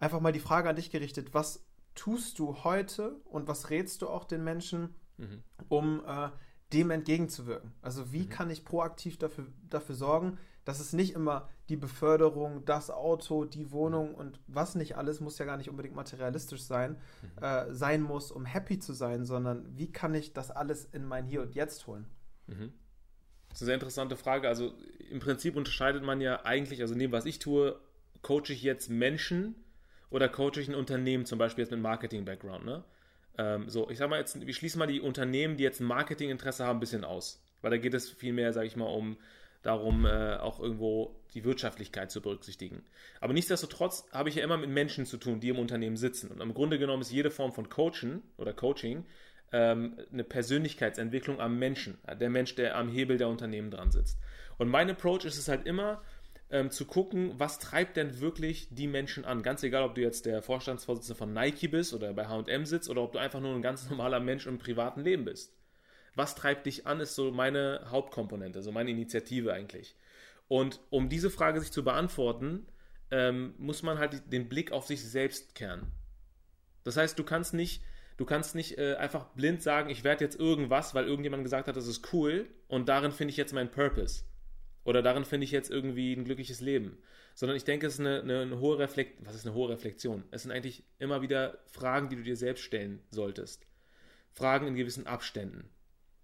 einfach mal die Frage an dich gerichtet, was tust du heute und was rätst du auch den Menschen, mhm. um äh, dem entgegenzuwirken? Also wie mhm. kann ich proaktiv dafür, dafür sorgen, dass es nicht immer die Beförderung, das Auto, die Wohnung und was nicht alles, muss ja gar nicht unbedingt materialistisch sein, mhm. äh, sein muss, um happy zu sein, sondern wie kann ich das alles in mein Hier und Jetzt holen? Mhm. Das ist eine sehr interessante Frage. Also im Prinzip unterscheidet man ja eigentlich, also neben was ich tue, coache ich jetzt Menschen oder coache ich ein Unternehmen, zum Beispiel jetzt mit Marketing-Background. Ne? Ähm, so, ich sag mal jetzt, wir schließen mal die Unternehmen, die jetzt ein Marketinginteresse haben, ein bisschen aus. Weil da geht es viel mehr, sage ich mal, um darum, äh, auch irgendwo die Wirtschaftlichkeit zu berücksichtigen. Aber nichtsdestotrotz habe ich ja immer mit Menschen zu tun, die im Unternehmen sitzen. Und im Grunde genommen ist jede Form von Coachen oder Coaching ähm, eine Persönlichkeitsentwicklung am Menschen, der Mensch, der am Hebel der Unternehmen dran sitzt. Und mein Approach ist es halt immer, ähm, zu gucken, was treibt denn wirklich die Menschen an. Ganz egal, ob du jetzt der Vorstandsvorsitzende von Nike bist oder bei HM sitzt oder ob du einfach nur ein ganz normaler Mensch im privaten Leben bist. Was treibt dich an, ist so meine Hauptkomponente, so meine Initiative eigentlich. Und um diese Frage sich zu beantworten, ähm, muss man halt den Blick auf sich selbst kehren. Das heißt, du kannst nicht Du kannst nicht äh, einfach blind sagen, ich werde jetzt irgendwas, weil irgendjemand gesagt hat, das ist cool und darin finde ich jetzt meinen Purpose. Oder darin finde ich jetzt irgendwie ein glückliches Leben. Sondern ich denke, es ist eine, eine, eine hohe Reflexion. Was ist eine hohe Reflexion? Es sind eigentlich immer wieder Fragen, die du dir selbst stellen solltest. Fragen in gewissen Abständen.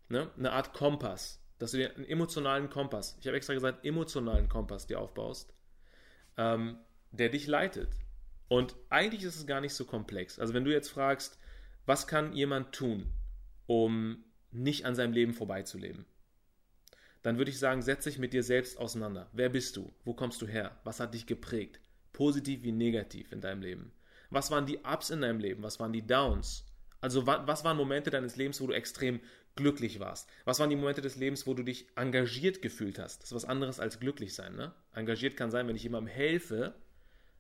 Ne? Eine Art Kompass. Dass du dir einen emotionalen Kompass, ich habe extra gesagt, emotionalen Kompass dir aufbaust, ähm, der dich leitet. Und eigentlich ist es gar nicht so komplex. Also wenn du jetzt fragst, was kann jemand tun, um nicht an seinem Leben vorbeizuleben. Dann würde ich sagen, setz dich mit dir selbst auseinander. Wer bist du? Wo kommst du her? Was hat dich geprägt? Positiv wie negativ in deinem Leben? Was waren die Ups in deinem Leben? Was waren die Downs? Also was waren Momente deines Lebens, wo du extrem glücklich warst? Was waren die Momente des Lebens, wo du dich engagiert gefühlt hast? Das ist was anderes als glücklich sein. Ne? Engagiert kann sein, wenn ich jemandem helfe.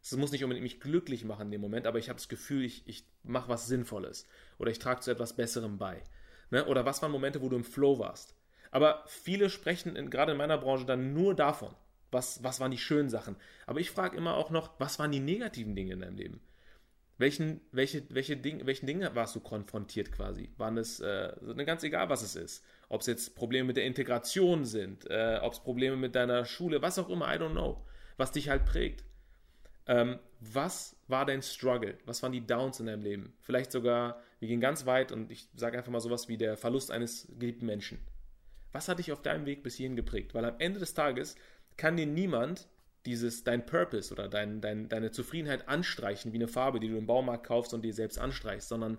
Es muss nicht unbedingt mich glücklich machen in dem Moment, aber ich habe das Gefühl, ich, ich mache was Sinnvolles oder ich trage zu etwas Besserem bei. Ne? Oder was waren Momente, wo du im Flow warst? Aber viele sprechen in, gerade in meiner Branche dann nur davon. Was, was waren die schönen Sachen? Aber ich frage immer auch noch, was waren die negativen Dinge in deinem Leben? Welchen, welche, welche Ding, welchen Dingen warst du konfrontiert quasi? Waren es, äh, ganz egal, was es ist. Ob es jetzt Probleme mit der Integration sind, äh, ob es Probleme mit deiner Schule, was auch immer, I don't know. Was dich halt prägt. Ähm, was war dein Struggle? Was waren die Downs in deinem Leben? Vielleicht sogar, wir gehen ganz weit und ich sage einfach mal sowas wie der Verlust eines geliebten Menschen. Was hat dich auf deinem Weg bis hierhin geprägt? Weil am Ende des Tages kann dir niemand dieses dein Purpose oder dein, dein, deine Zufriedenheit anstreichen, wie eine Farbe, die du im Baumarkt kaufst und dir selbst anstreichst, sondern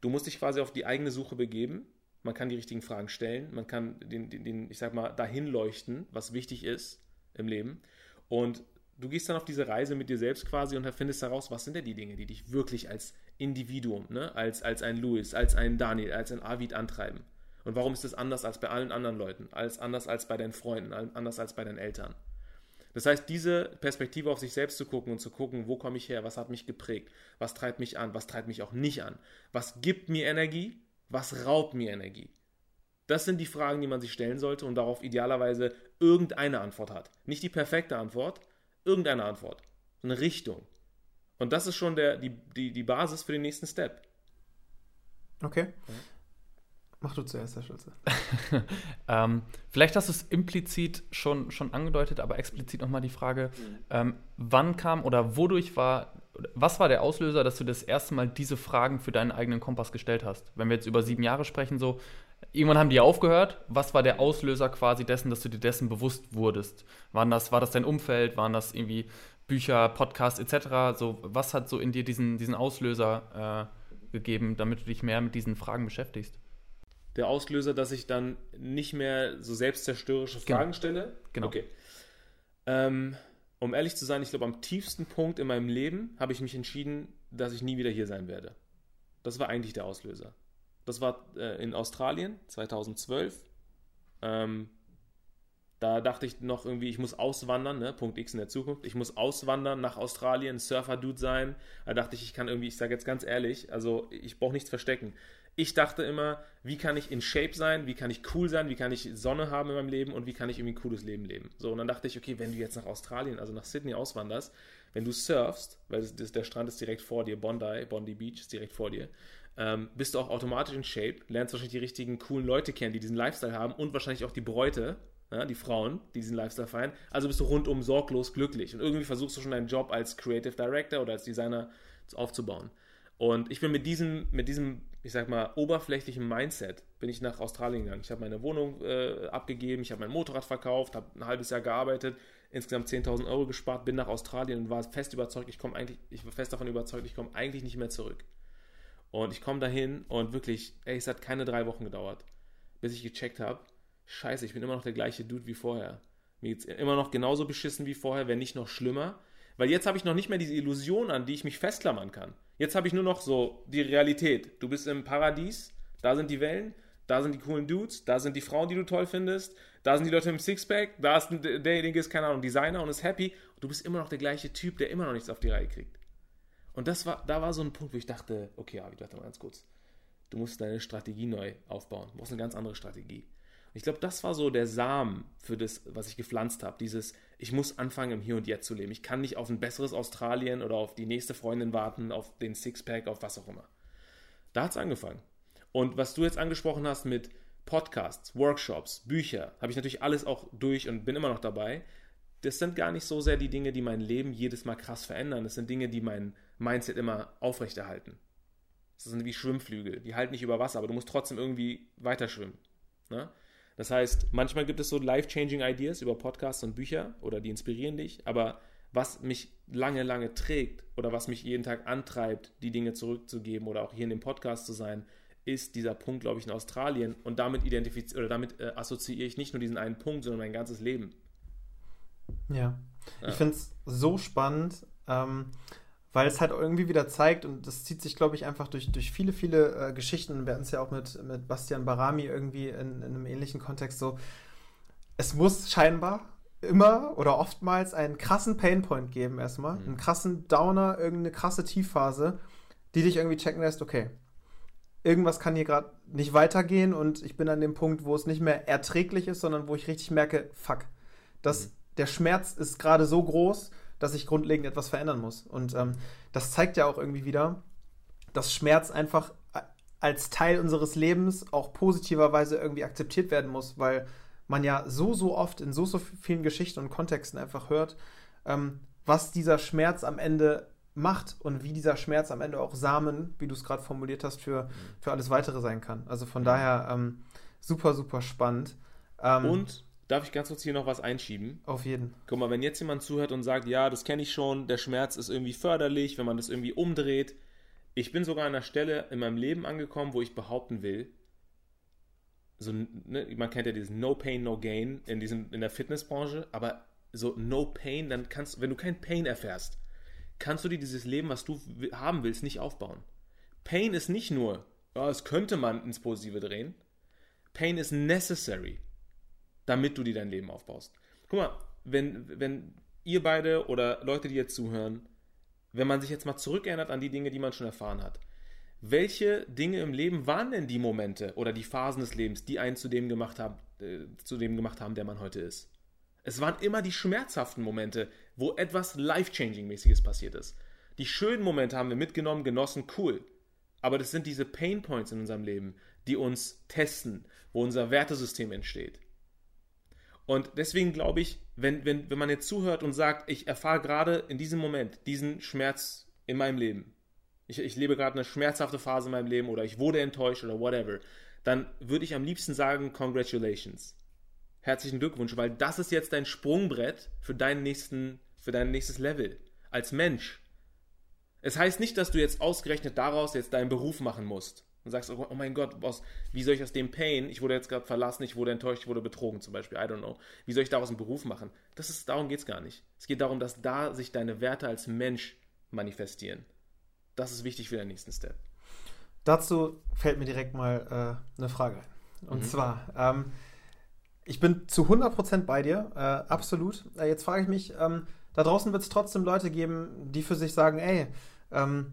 du musst dich quasi auf die eigene Suche begeben. Man kann die richtigen Fragen stellen, man kann den, den, den ich sag mal, dahin leuchten, was wichtig ist im Leben. Und du gehst dann auf diese Reise mit dir selbst quasi und findest heraus, was sind denn die Dinge, die dich wirklich als Individuum, ne, als, als ein Louis, als ein Daniel, als ein Avid antreiben. Und warum ist das anders als bei allen anderen Leuten, als anders als bei deinen Freunden, anders als bei deinen Eltern? Das heißt, diese Perspektive auf sich selbst zu gucken und zu gucken, wo komme ich her, was hat mich geprägt, was treibt mich an, was treibt mich auch nicht an, was gibt mir Energie, was raubt mir Energie. Das sind die Fragen, die man sich stellen sollte und darauf idealerweise irgendeine Antwort hat. Nicht die perfekte Antwort, irgendeine Antwort. eine Richtung. Und das ist schon der, die, die, die Basis für den nächsten Step. Okay. Mach du zuerst, Herr Schulze. ähm, vielleicht hast du es implizit schon, schon angedeutet, aber explizit nochmal die Frage, mhm. ähm, wann kam oder wodurch war, was war der Auslöser, dass du das erste Mal diese Fragen für deinen eigenen Kompass gestellt hast? Wenn wir jetzt über sieben Jahre sprechen, so, irgendwann haben die aufgehört. Was war der Auslöser quasi dessen, dass du dir dessen bewusst wurdest? Waren das, war das dein Umfeld? Waren das irgendwie Bücher, Podcasts etc.? So, was hat so in dir diesen, diesen Auslöser äh, gegeben, damit du dich mehr mit diesen Fragen beschäftigst? Der Auslöser, dass ich dann nicht mehr so selbstzerstörerische genau. Fragen stelle? Genau. Okay. Ähm, um ehrlich zu sein, ich glaube, am tiefsten Punkt in meinem Leben habe ich mich entschieden, dass ich nie wieder hier sein werde. Das war eigentlich der Auslöser. Das war äh, in Australien 2012. Ähm, da dachte ich noch irgendwie, ich muss auswandern, ne? Punkt X in der Zukunft. Ich muss auswandern nach Australien, Surfer-Dude sein. Da dachte ich, ich kann irgendwie, ich sage jetzt ganz ehrlich, also ich brauche nichts verstecken. Ich dachte immer, wie kann ich in Shape sein, wie kann ich cool sein, wie kann ich Sonne haben in meinem Leben und wie kann ich irgendwie ein cooles Leben leben. So, und dann dachte ich, okay, wenn du jetzt nach Australien, also nach Sydney auswanderst, wenn du surfst, weil das, das, der Strand ist direkt vor dir, Bondi, Bondi Beach ist direkt vor dir, ähm, bist du auch automatisch in Shape, lernst wahrscheinlich die richtigen coolen Leute kennen, die diesen Lifestyle haben und wahrscheinlich auch die Bräute, ja, die Frauen, die diesen Lifestyle feiern. Also bist du rundum sorglos glücklich und irgendwie versuchst du schon deinen Job als Creative Director oder als Designer aufzubauen. Und ich bin mit diesem, mit diesem, ich sag mal, oberflächlichen Mindset bin ich nach Australien gegangen. Ich habe meine Wohnung äh, abgegeben, ich habe mein Motorrad verkauft, habe ein halbes Jahr gearbeitet, insgesamt 10.000 Euro gespart, bin nach Australien und war fest überzeugt, ich komme eigentlich, ich war fest davon überzeugt, ich komme eigentlich nicht mehr zurück. Und ich komme dahin und wirklich, ey, es hat keine drei Wochen gedauert, bis ich gecheckt habe, scheiße, ich bin immer noch der gleiche Dude wie vorher. Mir geht's immer noch genauso beschissen wie vorher, wenn nicht noch schlimmer. Weil jetzt habe ich noch nicht mehr diese Illusion, an die ich mich festklammern kann. Jetzt habe ich nur noch so die Realität. Du bist im Paradies, da sind die Wellen, da sind die coolen Dudes, da sind die Frauen, die du toll findest, da sind die Leute im Sixpack, da ist derjenige, ist keine Ahnung, Designer und ist happy. Und du bist immer noch der gleiche Typ, der immer noch nichts auf die Reihe kriegt. Und das war, da war so ein Punkt, wo ich dachte, okay, Avi, warte mal ganz kurz. Du musst deine Strategie neu aufbauen. Du brauchst eine ganz andere Strategie. Ich glaube, das war so der Samen für das, was ich gepflanzt habe. Dieses, ich muss anfangen, im Hier und Jetzt zu leben. Ich kann nicht auf ein besseres Australien oder auf die nächste Freundin warten, auf den Sixpack, auf was auch immer. Da hat es angefangen. Und was du jetzt angesprochen hast mit Podcasts, Workshops, Bücher, habe ich natürlich alles auch durch und bin immer noch dabei. Das sind gar nicht so sehr die Dinge, die mein Leben jedes Mal krass verändern. Das sind Dinge, die mein Mindset immer aufrechterhalten. Das sind wie Schwimmflügel. Die halten nicht über Wasser, aber du musst trotzdem irgendwie weiter schwimmen. Ne? Das heißt, manchmal gibt es so life-changing Ideas über Podcasts und Bücher oder die inspirieren dich, aber was mich lange, lange trägt oder was mich jeden Tag antreibt, die Dinge zurückzugeben oder auch hier in dem Podcast zu sein, ist dieser Punkt, glaube ich, in Australien. Und damit identifiziere oder damit äh, assoziiere ich nicht nur diesen einen Punkt, sondern mein ganzes Leben. Ja. ja. Ich finde es so spannend, ähm, weil es halt irgendwie wieder zeigt, und das zieht sich, glaube ich, einfach durch, durch viele, viele äh, Geschichten. Wir hatten es ja auch mit, mit Bastian Barami irgendwie in, in einem ähnlichen Kontext so. Es muss scheinbar immer oder oftmals einen krassen Painpoint geben, erstmal. Mhm. Einen krassen Downer, irgendeine krasse Tiefphase, die dich irgendwie checken lässt, okay, irgendwas kann hier gerade nicht weitergehen und ich bin an dem Punkt, wo es nicht mehr erträglich ist, sondern wo ich richtig merke, fuck, das, mhm. der Schmerz ist gerade so groß, dass ich grundlegend etwas verändern muss. Und ähm, das zeigt ja auch irgendwie wieder, dass Schmerz einfach als Teil unseres Lebens auch positiverweise irgendwie akzeptiert werden muss, weil man ja so, so oft in so, so vielen Geschichten und Kontexten einfach hört, ähm, was dieser Schmerz am Ende macht und wie dieser Schmerz am Ende auch Samen, wie du es gerade formuliert hast, für, für alles Weitere sein kann. Also von daher ähm, super, super spannend. Ähm, und darf ich ganz kurz hier noch was einschieben? Auf jeden. Guck mal, wenn jetzt jemand zuhört und sagt, ja, das kenne ich schon, der Schmerz ist irgendwie förderlich, wenn man das irgendwie umdreht. Ich bin sogar an einer Stelle in meinem Leben angekommen, wo ich behaupten will, so, ne, man kennt ja dieses No Pain, No Gain in, diesem, in der Fitnessbranche, aber so No Pain, dann kannst wenn du kein Pain erfährst, kannst du dir dieses Leben, was du haben willst, nicht aufbauen. Pain ist nicht nur, ja, es könnte man ins Positive drehen. Pain ist necessary, damit du dir dein Leben aufbaust. Guck mal, wenn, wenn ihr beide oder Leute, die jetzt zuhören, wenn man sich jetzt mal zurückerinnert an die Dinge, die man schon erfahren hat, welche Dinge im Leben waren denn die Momente oder die Phasen des Lebens, die einen zu dem gemacht haben, äh, zu dem gemacht haben, der man heute ist? Es waren immer die schmerzhaften Momente, wo etwas life-changing-mäßiges passiert ist. Die schönen Momente haben wir mitgenommen, genossen, cool. Aber das sind diese Pain Points in unserem Leben, die uns testen, wo unser Wertesystem entsteht. Und deswegen glaube ich, wenn, wenn, wenn man jetzt zuhört und sagt, ich erfahre gerade in diesem Moment diesen Schmerz in meinem Leben, ich, ich lebe gerade eine schmerzhafte Phase in meinem Leben oder ich wurde enttäuscht oder whatever, dann würde ich am liebsten sagen, congratulations. Herzlichen Glückwunsch, weil das ist jetzt dein Sprungbrett für deinen nächsten, für dein nächstes Level als Mensch. Es heißt nicht, dass du jetzt ausgerechnet daraus jetzt deinen Beruf machen musst und sagst, oh, oh mein Gott, was, wie soll ich aus dem Pain, ich wurde jetzt gerade verlassen, ich wurde enttäuscht, ich wurde betrogen zum Beispiel, I don't know, wie soll ich daraus einen Beruf machen? Das ist, darum geht's gar nicht. Es geht darum, dass da sich deine Werte als Mensch manifestieren das ist wichtig für den nächsten Step. Dazu fällt mir direkt mal äh, eine Frage ein. Und mhm. zwar, ähm, ich bin zu 100% bei dir, äh, absolut. Äh, jetzt frage ich mich, ähm, da draußen wird es trotzdem Leute geben, die für sich sagen, ey, ähm,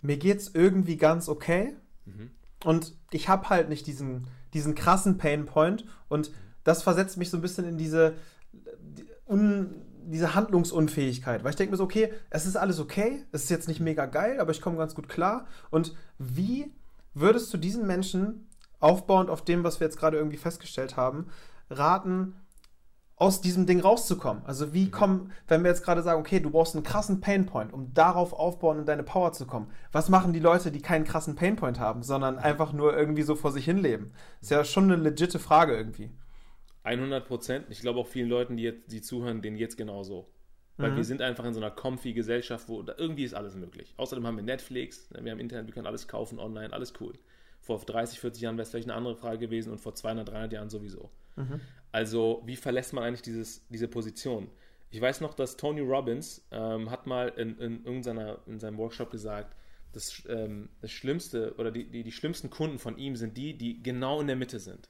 mir geht's irgendwie ganz okay mhm. und ich habe halt nicht diesen, diesen krassen Painpoint und das versetzt mich so ein bisschen in diese die, un, diese Handlungsunfähigkeit, weil ich denke mir so, okay, es ist alles okay, es ist jetzt nicht mega geil, aber ich komme ganz gut klar. Und wie würdest du diesen Menschen, aufbauend auf dem, was wir jetzt gerade irgendwie festgestellt haben, raten, aus diesem Ding rauszukommen? Also wie mhm. kommen, wenn wir jetzt gerade sagen, okay, du brauchst einen krassen Painpoint, um darauf aufbauen in deine Power zu kommen. Was machen die Leute, die keinen krassen Painpoint haben, sondern einfach nur irgendwie so vor sich hin leben? Ist ja schon eine legitte Frage irgendwie. 100 Prozent. Ich glaube auch vielen Leuten, die jetzt die zuhören, denen jetzt genauso. Weil mhm. wir sind einfach in so einer comfy Gesellschaft, wo irgendwie ist alles möglich. Außerdem haben wir Netflix, ne, wir haben Internet, wir können alles kaufen online, alles cool. Vor 30, 40 Jahren wäre es vielleicht eine andere Frage gewesen und vor 200, 300 Jahren sowieso. Mhm. Also, wie verlässt man eigentlich dieses, diese Position? Ich weiß noch, dass Tony Robbins ähm, hat mal in, in, irgendeiner, in seinem Workshop gesagt, das, ähm, das Schlimmste oder die, die, die schlimmsten Kunden von ihm sind die, die genau in der Mitte sind.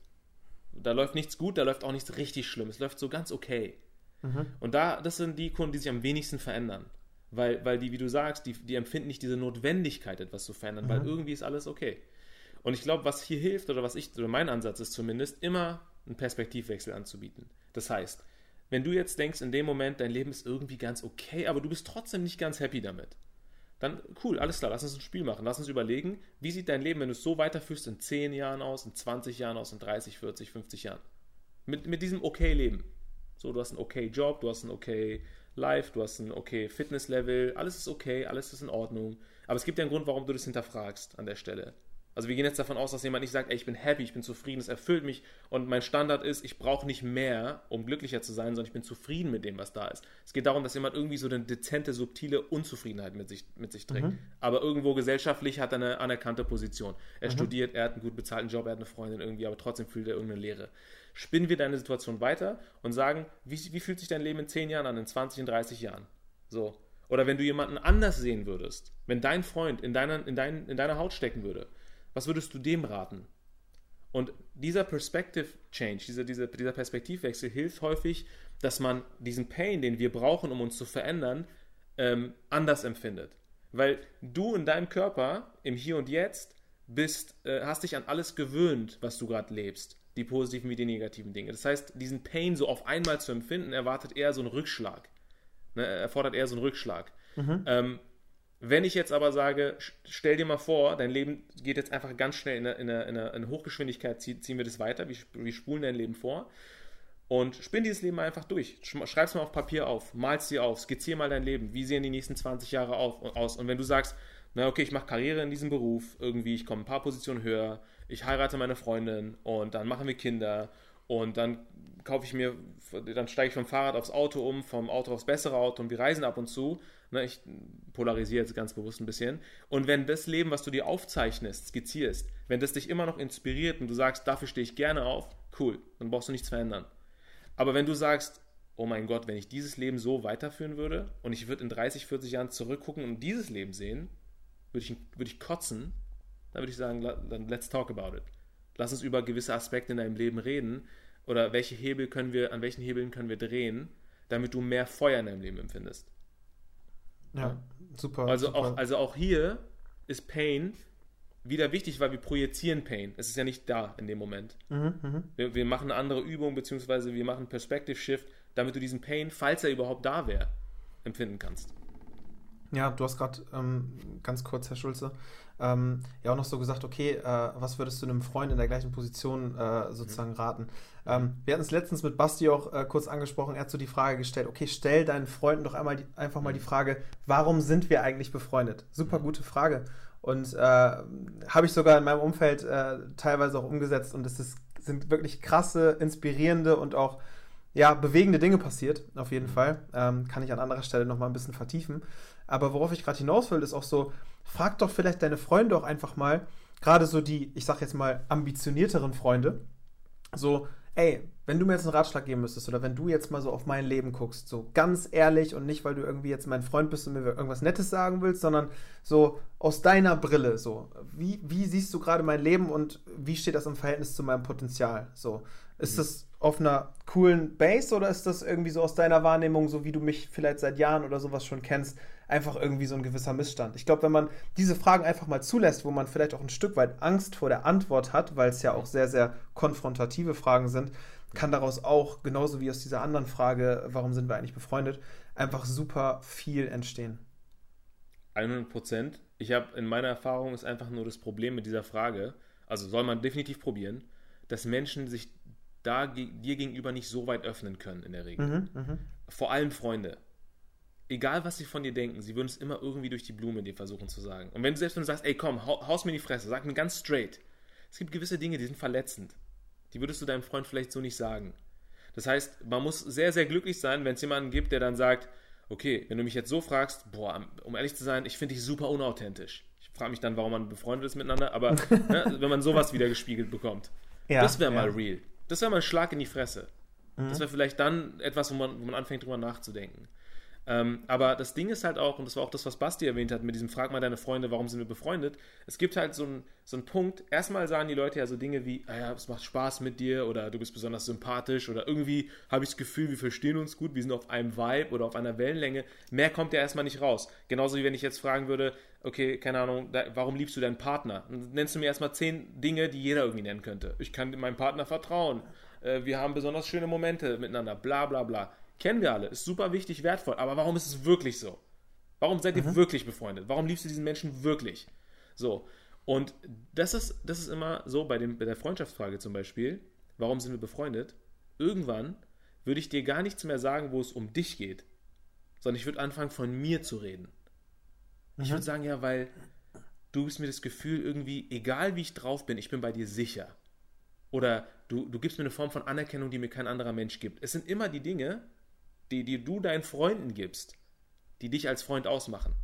Da läuft nichts gut, da läuft auch nichts richtig schlimm. Es läuft so ganz okay. Mhm. Und da, das sind die Kunden, die sich am wenigsten verändern. Weil, weil die, wie du sagst, die, die empfinden nicht diese Notwendigkeit, etwas zu verändern, mhm. weil irgendwie ist alles okay. Und ich glaube, was hier hilft, oder was ich, oder mein Ansatz ist zumindest, immer einen Perspektivwechsel anzubieten. Das heißt, wenn du jetzt denkst, in dem Moment, dein Leben ist irgendwie ganz okay, aber du bist trotzdem nicht ganz happy damit, dann cool, alles klar, lass uns ein Spiel machen. Lass uns überlegen, wie sieht dein Leben, wenn du es so weiterführst, in 10 Jahren aus, in 20 Jahren aus, in 30, 40, 50 Jahren. Mit, mit diesem okay Leben. So, du hast einen okay Job, du hast einen okay Life, du hast ein okay Fitnesslevel, alles ist okay, alles ist in Ordnung. Aber es gibt ja einen Grund, warum du das hinterfragst an der Stelle. Also wir gehen jetzt davon aus, dass jemand nicht sagt, ey, ich bin happy, ich bin zufrieden, es erfüllt mich und mein Standard ist, ich brauche nicht mehr, um glücklicher zu sein, sondern ich bin zufrieden mit dem, was da ist. Es geht darum, dass jemand irgendwie so eine dezente, subtile Unzufriedenheit mit sich, mit sich trägt. Mhm. Aber irgendwo gesellschaftlich hat er eine anerkannte Position. Er mhm. studiert, er hat einen gut bezahlten Job, er hat eine Freundin irgendwie, aber trotzdem fühlt er irgendeine Leere. Spinnen wir deine Situation weiter und sagen, wie, wie fühlt sich dein Leben in 10 Jahren an, in 20, in 30 Jahren? So. Oder wenn du jemanden anders sehen würdest, wenn dein Freund in deiner, in, dein, in deiner Haut stecken würde, was würdest du dem raten? Und dieser Perspective Change, dieser, dieser, dieser Perspektivwechsel hilft häufig, dass man diesen Pain, den wir brauchen, um uns zu verändern, ähm, anders empfindet. Weil du in deinem Körper, im Hier und Jetzt, bist, äh, hast dich an alles gewöhnt, was du gerade lebst. Die positiven wie die negativen Dinge. Das heißt, diesen Pain so auf einmal zu empfinden, erwartet eher so einen Rückschlag. Ne, erfordert eher so einen Rückschlag. Mhm. Ähm, wenn ich jetzt aber sage, stell dir mal vor, dein Leben geht jetzt einfach ganz schnell in eine, in eine, in Hochgeschwindigkeit, ziehen wir das weiter, wir, spulen dein Leben vor und spinn dieses Leben einfach durch. Schreib es mal auf Papier auf, malst dir auf, skizzier mal dein Leben. Wie sehen die nächsten 20 Jahre auf, aus? Und wenn du sagst, na okay, ich mache Karriere in diesem Beruf, irgendwie, ich komme ein paar Positionen höher, ich heirate meine Freundin und dann machen wir Kinder und dann kaufe ich mir, dann steige ich vom Fahrrad aufs Auto um, vom Auto aufs bessere Auto und wir reisen ab und zu Ne, ich polarisiere jetzt ganz bewusst ein bisschen. Und wenn das Leben, was du dir aufzeichnest, skizzierst, wenn das dich immer noch inspiriert und du sagst, dafür stehe ich gerne auf, cool, dann brauchst du nichts verändern. Aber wenn du sagst, oh mein Gott, wenn ich dieses Leben so weiterführen würde und ich würde in 30, 40 Jahren zurückgucken und dieses Leben sehen, würde ich, würde ich kotzen, dann würde ich sagen, dann let's talk about it. Lass uns über gewisse Aspekte in deinem Leben reden oder welche Hebel können wir, an welchen Hebeln können wir drehen, damit du mehr Feuer in deinem Leben empfindest. Ja, super. Also, super. Auch, also auch hier ist Pain wieder wichtig, weil wir projizieren Pain. Es ist ja nicht da in dem Moment. Mhm, mh. wir, wir, machen eine andere Übung, beziehungsweise wir machen Perspective Shift, damit du diesen Pain, falls er überhaupt da wäre, empfinden kannst. Ja, du hast gerade ähm, ganz kurz, Herr Schulze, ähm, ja auch noch so gesagt, okay, äh, was würdest du einem Freund in der gleichen Position äh, sozusagen mhm. raten? Ähm, wir hatten es letztens mit Basti auch äh, kurz angesprochen, er hat so die Frage gestellt, okay, stell deinen Freunden doch einmal die, einfach mal die mhm. Frage, warum sind wir eigentlich befreundet? Super mhm. gute Frage. Und äh, habe ich sogar in meinem Umfeld äh, teilweise auch umgesetzt und es ist, sind wirklich krasse, inspirierende und auch ja, bewegende Dinge passiert, auf jeden Fall. Ähm, kann ich an anderer Stelle nochmal ein bisschen vertiefen. Aber worauf ich gerade hinaus will, ist auch so, frag doch vielleicht deine Freunde auch einfach mal, gerade so die, ich sag jetzt mal, ambitionierteren Freunde, so, ey, wenn du mir jetzt einen Ratschlag geben müsstest oder wenn du jetzt mal so auf mein Leben guckst, so ganz ehrlich und nicht, weil du irgendwie jetzt mein Freund bist und mir irgendwas Nettes sagen willst, sondern so aus deiner Brille, so, wie, wie siehst du gerade mein Leben und wie steht das im Verhältnis zu meinem Potenzial? So, ist mhm. das auf einer coolen Base oder ist das irgendwie so aus deiner Wahrnehmung, so wie du mich vielleicht seit Jahren oder sowas schon kennst, einfach irgendwie so ein gewisser Missstand? Ich glaube, wenn man diese Fragen einfach mal zulässt, wo man vielleicht auch ein Stück weit Angst vor der Antwort hat, weil es ja auch sehr, sehr konfrontative Fragen sind, kann daraus auch, genauso wie aus dieser anderen Frage, warum sind wir eigentlich befreundet, einfach super viel entstehen. 100 Prozent. Ich habe in meiner Erfahrung ist einfach nur das Problem mit dieser Frage, also soll man definitiv probieren, dass Menschen sich da dir gegenüber nicht so weit öffnen können in der Regel. Mhm, mh. Vor allem Freunde. Egal, was sie von dir denken, sie würden es immer irgendwie durch die Blume dir versuchen zu sagen. Und wenn du selbst wenn du sagst, ey komm, haus mir in die Fresse, sag mir ganz straight. Es gibt gewisse Dinge, die sind verletzend. Die würdest du deinem Freund vielleicht so nicht sagen. Das heißt, man muss sehr, sehr glücklich sein, wenn es jemanden gibt, der dann sagt, okay, wenn du mich jetzt so fragst, boah, um ehrlich zu sein, ich finde dich super unauthentisch. Ich frage mich dann, warum man befreundet ist miteinander, aber ne, wenn man sowas wieder gespiegelt bekommt, ja, das wäre ja. mal real. Das wäre mal ein Schlag in die Fresse. Mhm. Das wäre vielleicht dann etwas, wo man, wo man anfängt, drüber nachzudenken. Ähm, aber das Ding ist halt auch, und das war auch das, was Basti erwähnt hat, mit diesem Frag mal deine Freunde, warum sind wir befreundet? Es gibt halt so einen so Punkt, erstmal sagen die Leute ja so Dinge wie, ah ja, es macht Spaß mit dir oder du bist besonders sympathisch oder irgendwie habe ich das Gefühl, wir verstehen uns gut, wir sind auf einem Vibe oder auf einer Wellenlänge. Mehr kommt ja erstmal nicht raus. Genauso wie wenn ich jetzt fragen würde, okay, keine Ahnung, da, warum liebst du deinen Partner? Dann nennst du mir erstmal zehn Dinge, die jeder irgendwie nennen könnte. Ich kann meinem Partner vertrauen. Äh, wir haben besonders schöne Momente miteinander, bla bla bla Kennen wir alle, ist super wichtig, wertvoll. Aber warum ist es wirklich so? Warum seid ihr mhm. wirklich befreundet? Warum liebst du diesen Menschen wirklich? So. Und das ist, das ist immer so bei, dem, bei der Freundschaftsfrage zum Beispiel. Warum sind wir befreundet? Irgendwann würde ich dir gar nichts mehr sagen, wo es um dich geht, sondern ich würde anfangen, von mir zu reden. Mhm. Ich würde sagen, ja, weil du gibst mir das Gefühl irgendwie, egal wie ich drauf bin, ich bin bei dir sicher. Oder du, du gibst mir eine Form von Anerkennung, die mir kein anderer Mensch gibt. Es sind immer die Dinge, die, die du deinen Freunden gibst, die dich als Freund ausmachen.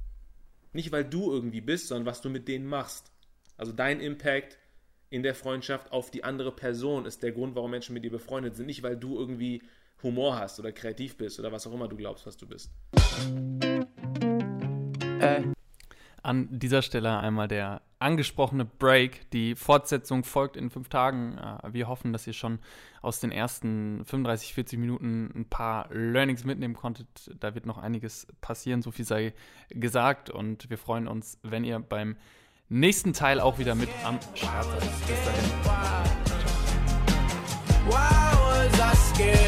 Nicht, weil du irgendwie bist, sondern was du mit denen machst. Also dein Impact in der Freundschaft auf die andere Person ist der Grund, warum Menschen mit dir befreundet sind. Nicht, weil du irgendwie Humor hast oder kreativ bist oder was auch immer du glaubst, was du bist. Äh an dieser Stelle einmal der angesprochene Break. Die Fortsetzung folgt in fünf Tagen. Äh, wir hoffen, dass ihr schon aus den ersten 35, 40 Minuten ein paar Learnings mitnehmen konntet. Da wird noch einiges passieren, so viel sei gesagt. Und wir freuen uns, wenn ihr beim nächsten Teil auch wieder mit am Start seid. Bis dahin. Ciao.